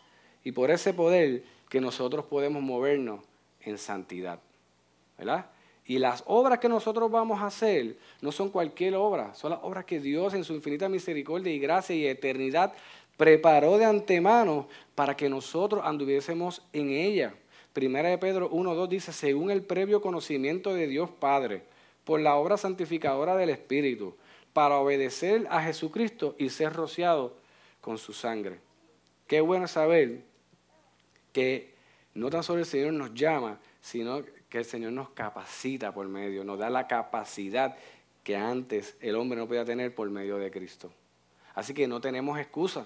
y por ese poder que nosotros podemos movernos en santidad. ¿Verdad? Y las obras que nosotros vamos a hacer no son cualquier obra, son las obras que Dios en su infinita misericordia y gracia y eternidad preparó de antemano para que nosotros anduviésemos en ella. Primera de Pedro 1.2 dice, según el previo conocimiento de Dios Padre, por la obra santificadora del Espíritu, para obedecer a Jesucristo y ser rociado con su sangre. Qué bueno saber que no tan solo el Señor nos llama, sino que el Señor nos capacita por medio, nos da la capacidad que antes el hombre no podía tener por medio de Cristo. Así que no tenemos excusa.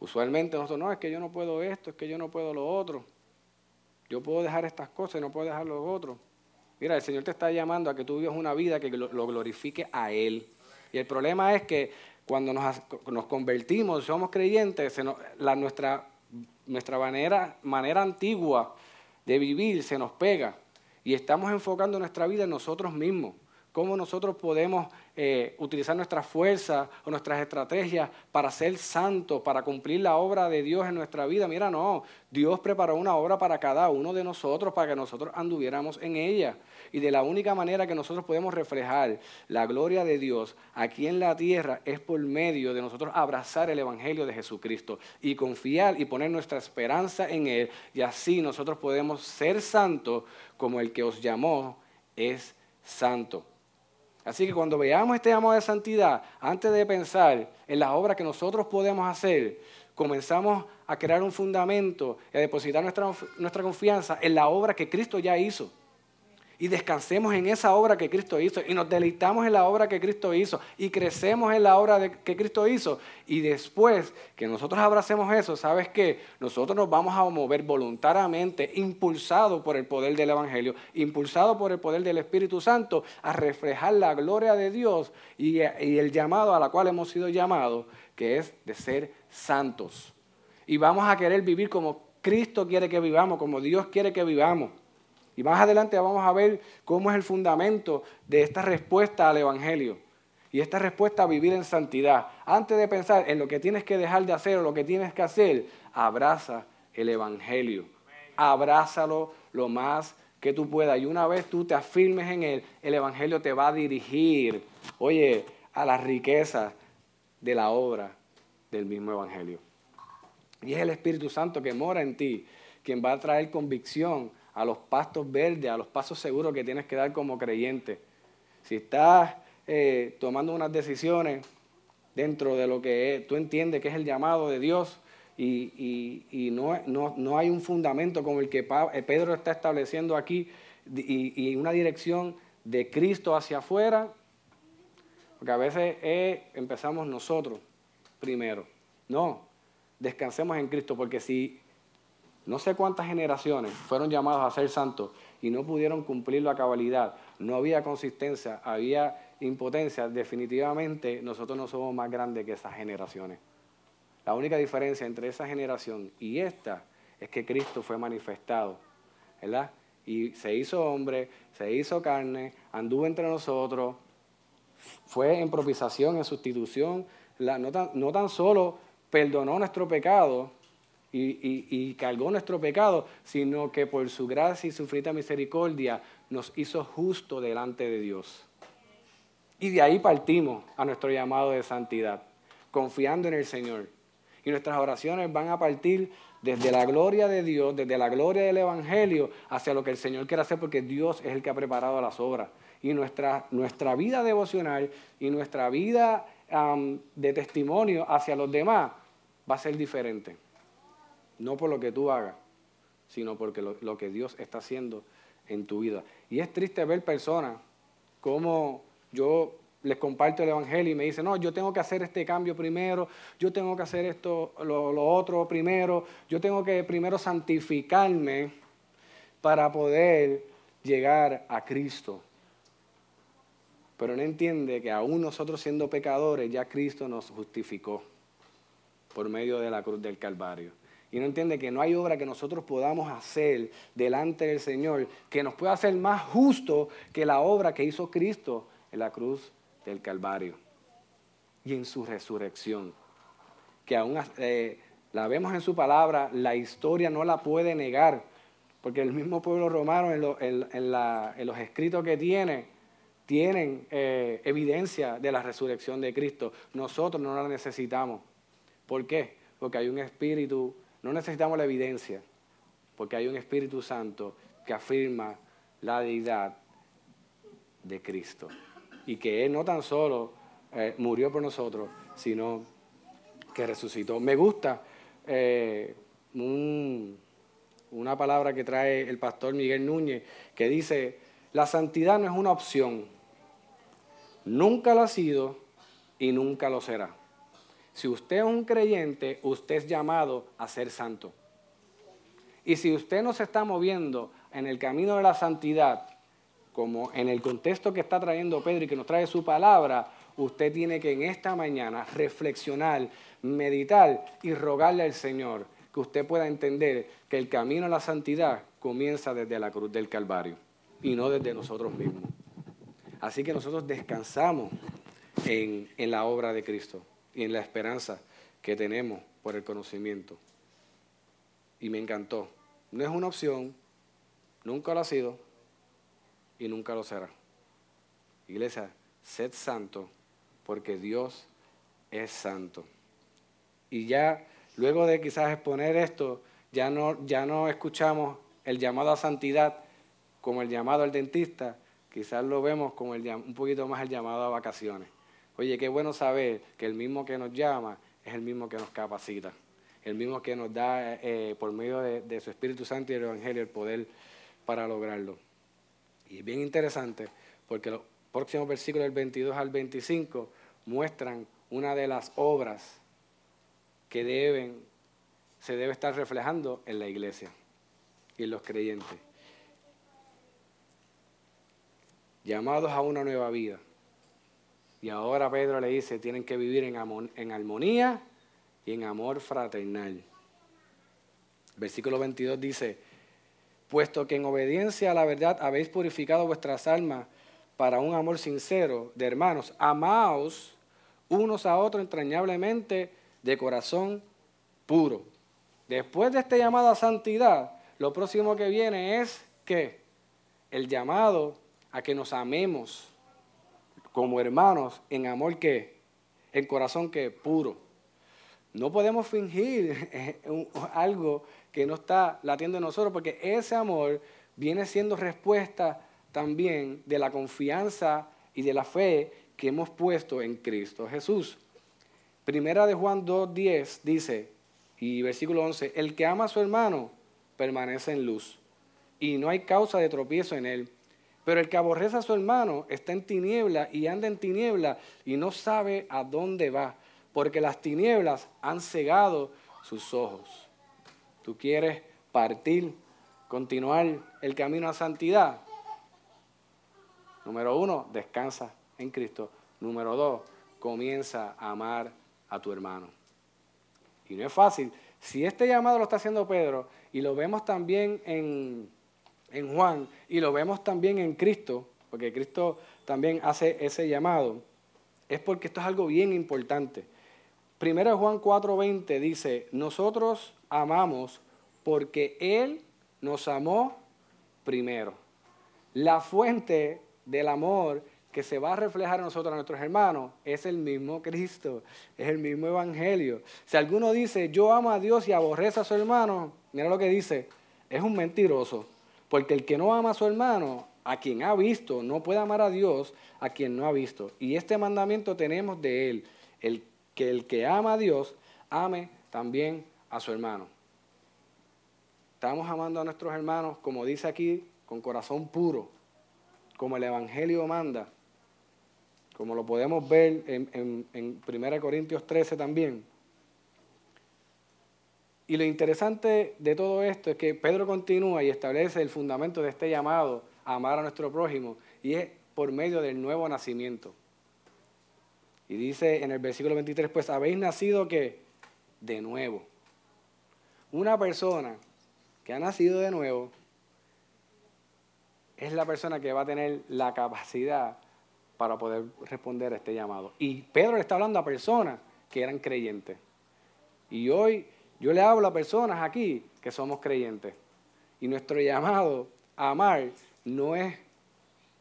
Usualmente nosotros, no, es que yo no puedo esto, es que yo no puedo lo otro. Yo puedo dejar estas cosas y no puedo dejar lo otro. Mira, el Señor te está llamando a que tú vivas una vida que lo, glorifique a Él. Y el problema es que cuando nos, convertimos, somos creyentes, la, nuestra, nuestra manera, manera antigua de vivir se nos pega y estamos enfocando nuestra vida en nosotros mismos. Cómo nosotros podemos eh, utilizar nuestras fuerzas o nuestras estrategias para ser santos, para cumplir la obra de Dios en nuestra vida. Mira, no, Dios preparó una obra para cada uno de nosotros para que nosotros anduviéramos en ella. Y de la única manera que nosotros podemos reflejar la gloria de Dios aquí en la tierra es por medio de nosotros abrazar el Evangelio de Jesucristo y confiar y poner nuestra esperanza en Él. Y así nosotros podemos ser santos como el que os llamó es santo. Así que cuando veamos este amor de santidad, antes de pensar en las obras que nosotros podemos hacer, comenzamos a crear un fundamento y a depositar nuestra, nuestra confianza en la obra que Cristo ya hizo y descansemos en esa obra que Cristo hizo y nos deleitamos en la obra que Cristo hizo y crecemos en la obra que Cristo hizo y después que nosotros abracemos eso, ¿sabes qué? Nosotros nos vamos a mover voluntariamente, impulsados por el poder del Evangelio, impulsados por el poder del Espíritu Santo, a reflejar la gloria de Dios y, y el llamado a la cual hemos sido llamados, que es de ser santos. Y vamos a querer vivir como Cristo quiere que vivamos, como Dios quiere que vivamos. Y más adelante vamos a ver cómo es el fundamento de esta respuesta al Evangelio. Y esta respuesta a vivir en santidad. Antes de pensar en lo que tienes que dejar de hacer o lo que tienes que hacer, abraza el Evangelio. Abrázalo lo más que tú puedas. Y una vez tú te afirmes en él, el Evangelio te va a dirigir, oye, a la riqueza de la obra del mismo Evangelio. Y es el Espíritu Santo que mora en ti, quien va a traer convicción a los pastos verdes, a los pasos seguros que tienes que dar como creyente. Si estás eh, tomando unas decisiones dentro de lo que tú entiendes que es el llamado de Dios y, no, no, hay un fundamento como el que eh, Pedro está estableciendo aquí y, una dirección de Cristo hacia afuera, porque a veces empezamos nosotros primero. No, descansemos en Cristo, porque si no sé cuántas generaciones fueron llamados a ser santos y no pudieron cumplirlo a cabalidad, no había consistencia, había impotencia, definitivamente nosotros no somos más grandes que esas generaciones. La única diferencia entre esa generación y esta es que Cristo fue manifestado, ¿verdad? Y se hizo hombre, se hizo carne, anduvo entre nosotros, fue en propisación, en sustitución, no, tan, no tan solo perdonó nuestro pecado, y, cargó nuestro pecado, sino que por su gracia y su frita misericordia nos hizo justo delante de Dios. Y de ahí partimos a nuestro llamado de santidad, confiando en el Señor. Y nuestras oraciones van a partir desde la gloria de Dios, desde la gloria del Evangelio, hacia lo que el Señor quiere hacer, porque Dios es el que ha preparado las obras. Y nuestra, nuestra vida devocional y nuestra vida de testimonio hacia los demás va a ser diferente. No por lo que tú hagas, sino porque lo, que Dios está haciendo en tu vida. Y es triste ver personas como yo les comparto el Evangelio y me dicen, no, yo tengo que hacer este cambio primero, yo tengo que hacer esto, lo, lo otro primero, yo tengo que primero santificarme para poder llegar a Cristo. Pero no entiende que aún nosotros siendo pecadores, ya Cristo nos justificó por medio de la cruz del Calvario y no entiende que no hay obra que nosotros podamos hacer delante del Señor que nos pueda hacer más justo que la obra que hizo Cristo en la cruz del Calvario y en su resurrección. Que aún eh, la vemos en su palabra, la historia no la puede negar, porque el mismo pueblo romano en, los escritos que tiene, tienen eh, evidencia de la resurrección de Cristo. Nosotros no la necesitamos. ¿Por qué? Porque hay un espíritu no necesitamos la evidencia, porque hay un Espíritu Santo que afirma la deidad de Cristo. Y que Él no tan solo eh, murió por nosotros, sino que resucitó. Me gusta eh, una palabra que trae el pastor Miguel Núñez, que dice, la santidad no es una opción, nunca lo ha sido y nunca lo será. Si usted es un creyente, usted es llamado a ser santo. Y si usted no se está moviendo en el camino de la santidad, como en el contexto que está trayendo Pedro y que nos trae su palabra, usted tiene que en esta mañana reflexionar, meditar y rogarle al Señor que usted pueda entender que el camino a la santidad comienza desde la cruz del Calvario y no desde nosotros mismos. Así que nosotros descansamos en, en la obra de Cristo y en la esperanza que tenemos por el conocimiento. Y me encantó. No es una opción, nunca lo ha sido y nunca lo será. Iglesia, sed santo porque Dios es santo. Y ya, luego de quizás exponer esto, ya no, ya no escuchamos el llamado a santidad como el llamado al dentista, quizás lo vemos como el, un poquito más el llamado a vacaciones. Oye, qué bueno saber que el mismo que nos llama es el mismo que nos capacita, el mismo que nos da eh, por medio de, su Espíritu Santo y el Evangelio el poder para lograrlo. Y es bien interesante porque los próximos versículos del 22 al 25 muestran una de las obras que deben, se debe estar reflejando en la iglesia y en los creyentes. Llamados a una nueva vida. Y ahora Pedro le dice, tienen que vivir en, en armonía y en amor fraternal. Versículo 22 dice, puesto que en obediencia a la verdad habéis purificado vuestras almas para un amor sincero de hermanos, amaos unos a otros entrañablemente de corazón puro. Después de este llamado a santidad, lo próximo que viene es que el llamado a que nos amemos como hermanos en amor que, en corazón que puro. No podemos fingir algo que no está latiendo en nosotros, porque ese amor viene siendo respuesta también de la confianza y de la fe que hemos puesto en Cristo Jesús. Primera de Juan 2.10 dice, y versículo 11, el que ama a su hermano permanece en luz, y no hay causa de tropiezo en él. Pero el que aborrece a su hermano está en tiniebla y anda en tiniebla y no sabe a dónde va, porque las tinieblas han cegado sus ojos. Tú quieres partir, continuar el camino a santidad. Número uno, descansa en Cristo. Número dos, comienza a amar a tu hermano. Y no es fácil. Si este llamado lo está haciendo Pedro y lo vemos también en, en Juan y lo vemos también en Cristo, porque Cristo también hace ese llamado, es porque esto es algo bien importante. Primero Juan 4:20 dice, nosotros amamos porque Él nos amó primero. La fuente del amor que se va a reflejar en nosotros, a nuestros hermanos, es el mismo Cristo, es el mismo Evangelio. Si alguno dice, yo amo a Dios y aborrece a su hermano, mira lo que dice, es un mentiroso, porque el que no ama a su hermano, a quien ha visto, no puede amar a Dios a quien no ha visto. Y este mandamiento tenemos de Él, el, que el que ama a Dios, ame también a su hermano. Estamos amando a nuestros hermanos, como dice aquí, con corazón puro, como el Evangelio manda, como lo podemos ver en, en, 1 Corintios 13 también. Y lo interesante de todo esto es que Pedro continúa y establece el fundamento de este llamado a amar a nuestro prójimo y es por medio del nuevo nacimiento. Y dice en el versículo 23, pues habéis nacido que de nuevo. Una persona que ha nacido de nuevo es la persona que va a tener la capacidad para poder responder a este llamado. Y Pedro le está hablando a personas que eran creyentes. Y hoy yo le hablo a personas aquí que somos creyentes. Y nuestro llamado a amar no es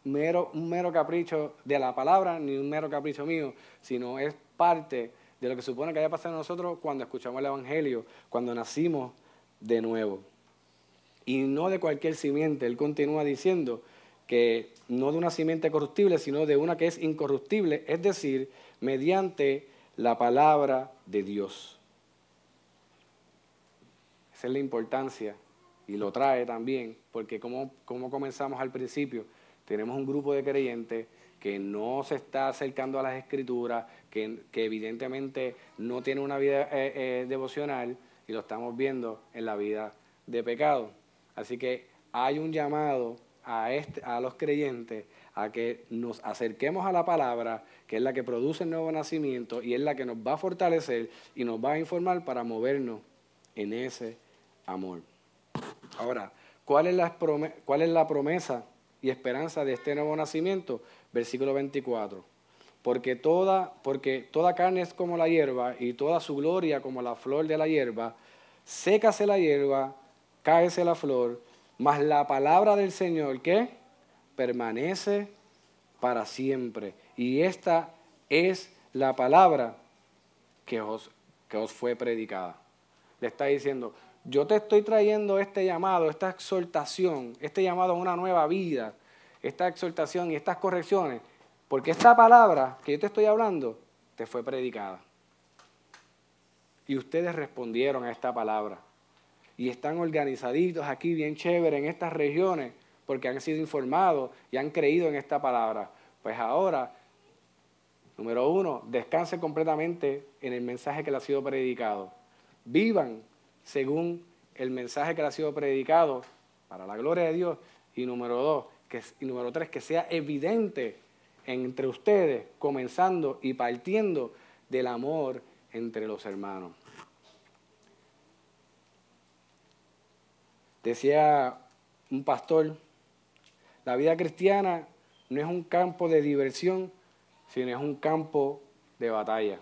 mero, un mero capricho de la palabra ni un mero capricho mío, sino es parte de lo que supone que haya pasado a nosotros cuando escuchamos el Evangelio, cuando nacimos de nuevo. Y no de cualquier simiente. Él continúa diciendo que no de una simiente corruptible, sino de una que es incorruptible, es decir, mediante la palabra de Dios. Es la importancia y lo trae también, porque como, como comenzamos al principio, tenemos un grupo de creyentes que no se está acercando a las escrituras, que, evidentemente no tiene una vida eh, eh, devocional y lo estamos viendo en la vida de pecado. Así que hay un llamado a, este, a los creyentes a que nos acerquemos a la palabra, que es la que produce el nuevo nacimiento y es la que nos va a fortalecer y nos va a informar para movernos en ese amor. Ahora, ¿cuál es la, cuál es la promesa y esperanza de este nuevo nacimiento? Versículo 24. Porque toda, porque toda carne es como la hierba y toda su gloria como la flor de la hierba. Sécase la hierba, cáese la flor, mas la palabra del Señor, ¿qué? Permanece para siempre. Y esta es la palabra que os, que os fue predicada. Le está diciendo, yo te estoy trayendo este llamado, esta exhortación, este llamado a una nueva vida, esta exhortación y estas correcciones, porque esta palabra que yo te estoy hablando te fue predicada. Y ustedes respondieron a esta palabra. Y están organizaditos aquí bien chévere en estas regiones porque han sido informados y han creído en esta palabra. Pues ahora, número uno, descansen completamente en el mensaje que le ha sido predicado. Vivan según el mensaje que le ha sido predicado para la gloria de Dios. Y número dos, que, y número tres, que sea evidente entre ustedes, comenzando y partiendo del amor entre los hermanos. Decía un pastor, la vida cristiana no es un campo de diversión, sino es un campo de batalla.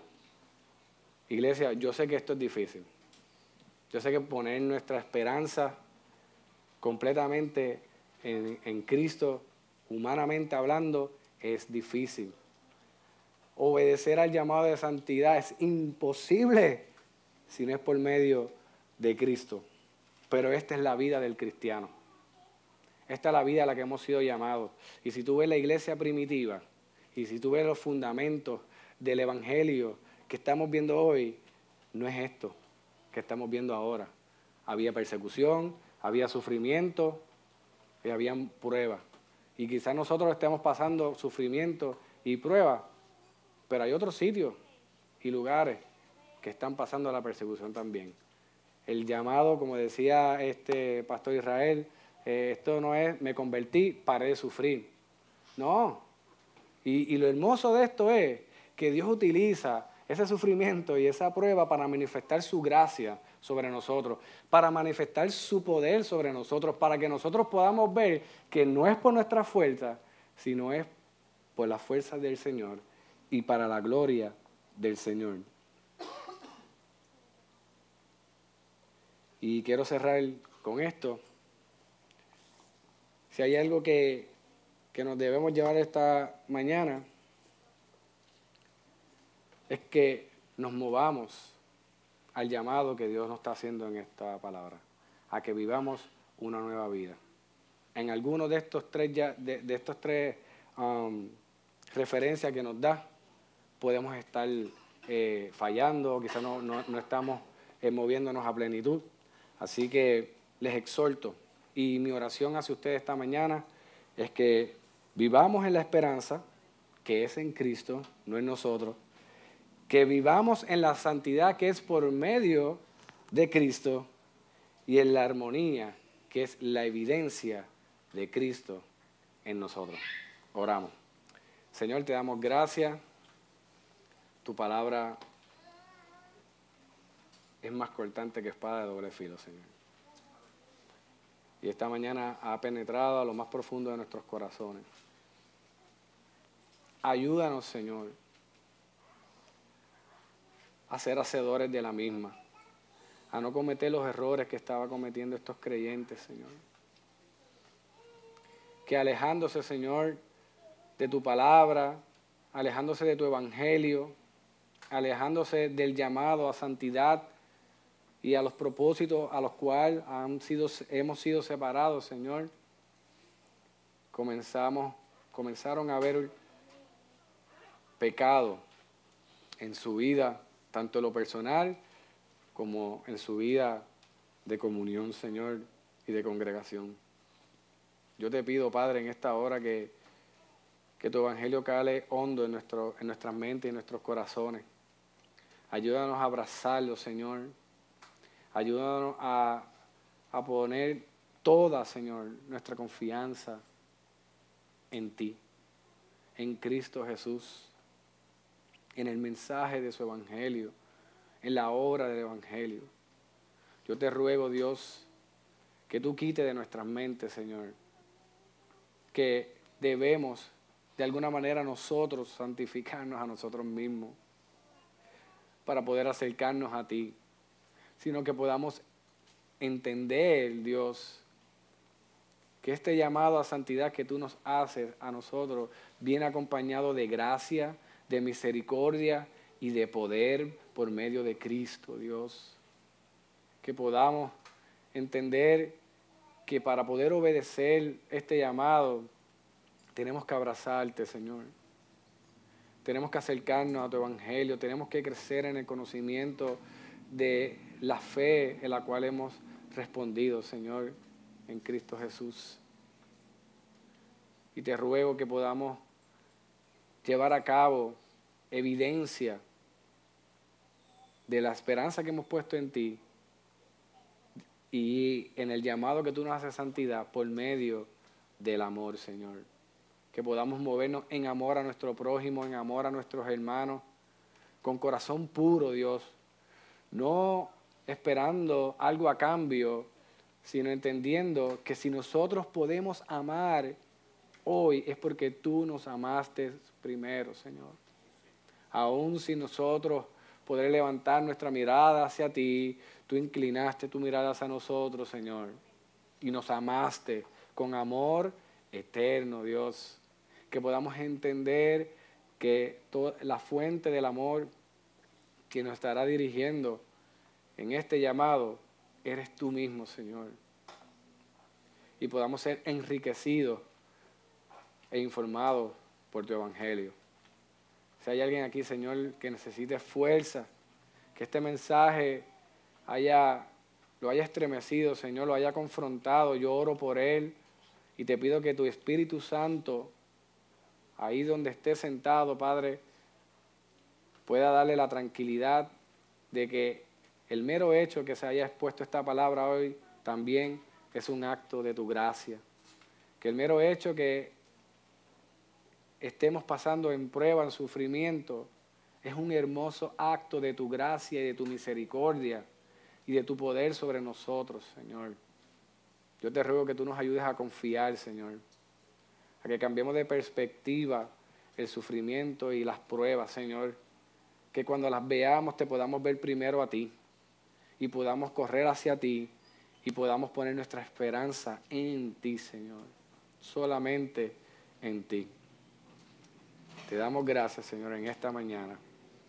Iglesia, yo sé que esto es difícil. Yo sé que poner nuestra esperanza completamente en, Cristo, humanamente hablando, es difícil. Obedecer al llamado de santidad es imposible si no es por medio de Cristo. Pero esta es la vida del cristiano. Esta es la vida a la que hemos sido llamados. Y si tú ves la iglesia primitiva, y si tú ves los fundamentos del Evangelio que estamos viendo hoy, no es esto que estamos viendo ahora. Había persecución, había sufrimiento y había pruebas. Y quizás nosotros estemos pasando sufrimiento y pruebas, pero hay otros sitios y lugares que están pasando la persecución también. El llamado, como decía este pastor Israel, eh, esto no es me convertí, paré de sufrir. No. Y, y lo hermoso de esto es que Dios utiliza ese sufrimiento y esa prueba para manifestar su gracia sobre nosotros, para manifestar su poder sobre nosotros, para que nosotros podamos ver que no es por nuestra fuerza, sino es por la fuerza del Señor y para la gloria del Señor. Y quiero cerrar con esto. Si hay algo que, que nos debemos llevar esta mañana, es que nos movamos al llamado que Dios nos está haciendo en esta palabra, a que vivamos una nueva vida. En alguno de estos tres, de, estos tres um, referencias que nos da, podemos estar eh, fallando, quizás no, no, estamos eh, moviéndonos a plenitud. Así que les exhorto y mi oración hacia ustedes esta mañana es que vivamos en la esperanza que es en Cristo, no en nosotros, que vivamos en la santidad que es por medio de Cristo y en la armonía que es la evidencia de Cristo en nosotros. Oramos. Señor, te damos gracias. Tu palabra es más cortante que espada de doble filo, Señor. Y esta mañana ha penetrado a lo más profundo de nuestros corazones. Ayúdanos, Señor, a ser hacedores de la misma, a no cometer los errores que estaba cometiendo estos creyentes, Señor. Que alejándose, Señor, de tu palabra, alejándose de tu evangelio, alejándose del llamado a santidad y a los propósitos a los cuales han sido, hemos sido separados, Señor, comenzamos, comenzaron a haber pecado en su vida tanto en lo personal como en su vida de comunión, Señor, y de congregación. Yo te pido, Padre, en esta hora que, que tu evangelio cale hondo en, nuestro, en nuestras mentes y en nuestros corazones. Ayúdanos a abrazarlo, Señor. Ayúdanos a, a poner toda, Señor, nuestra confianza en ti, en Cristo Jesús en el mensaje de su evangelio, en la obra del evangelio. Yo te ruego, Dios, que tú quites de nuestras mentes, Señor, que debemos de alguna manera nosotros santificarnos a nosotros mismos para poder acercarnos a ti, sino que podamos entender, Dios, que este llamado a santidad que tú nos haces a nosotros viene acompañado de gracia, de misericordia y de poder por medio de Cristo, Dios. Que podamos entender que para poder obedecer este llamado, tenemos que abrazarte, Señor. Tenemos que acercarnos a tu evangelio, tenemos que crecer en el conocimiento de la fe en la cual hemos respondido, Señor, en Cristo Jesús. Y te ruego que podamos llevar a cabo evidencia de la esperanza que hemos puesto en ti y en el llamado que tú nos haces santidad por medio del amor, Señor. Que podamos movernos en amor a nuestro prójimo, en amor a nuestros hermanos, con corazón puro, Dios. No esperando algo a cambio, sino entendiendo que si nosotros podemos amar hoy es porque tú nos amaste primero, Señor aún si nosotros poder levantar nuestra mirada hacia ti, tú inclinaste tu mirada hacia nosotros, Señor, y nos amaste con amor eterno, Dios. Que podamos entender que la fuente del amor que nos estará dirigiendo en este llamado eres tú mismo, Señor. Y podamos ser enriquecidos e informados por tu Evangelio. Si hay alguien aquí, Señor, que necesite fuerza, que este mensaje haya, lo haya estremecido, Señor, lo haya confrontado, yo oro por él y te pido que tu Espíritu Santo, ahí donde esté sentado, Padre, pueda darle la tranquilidad de que El mero hecho que se haya expuesto esta palabra hoy también es un acto de tu gracia. Que el mero hecho que estemos pasando en prueba, en sufrimiento, es un hermoso acto de tu gracia y de tu misericordia y de tu poder sobre nosotros, Señor. Yo te ruego que tú nos ayudes a confiar, Señor, a que cambiemos de perspectiva el sufrimiento y las pruebas, Señor, que cuando las veamos te podamos ver primero a ti y podamos correr hacia ti y podamos poner nuestra esperanza en ti, Señor, solamente en ti. Te damos gracias, Señor, en esta mañana.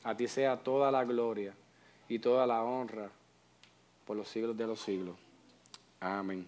A ti sea toda la gloria y toda la honra por los siglos de los siglos. Amén.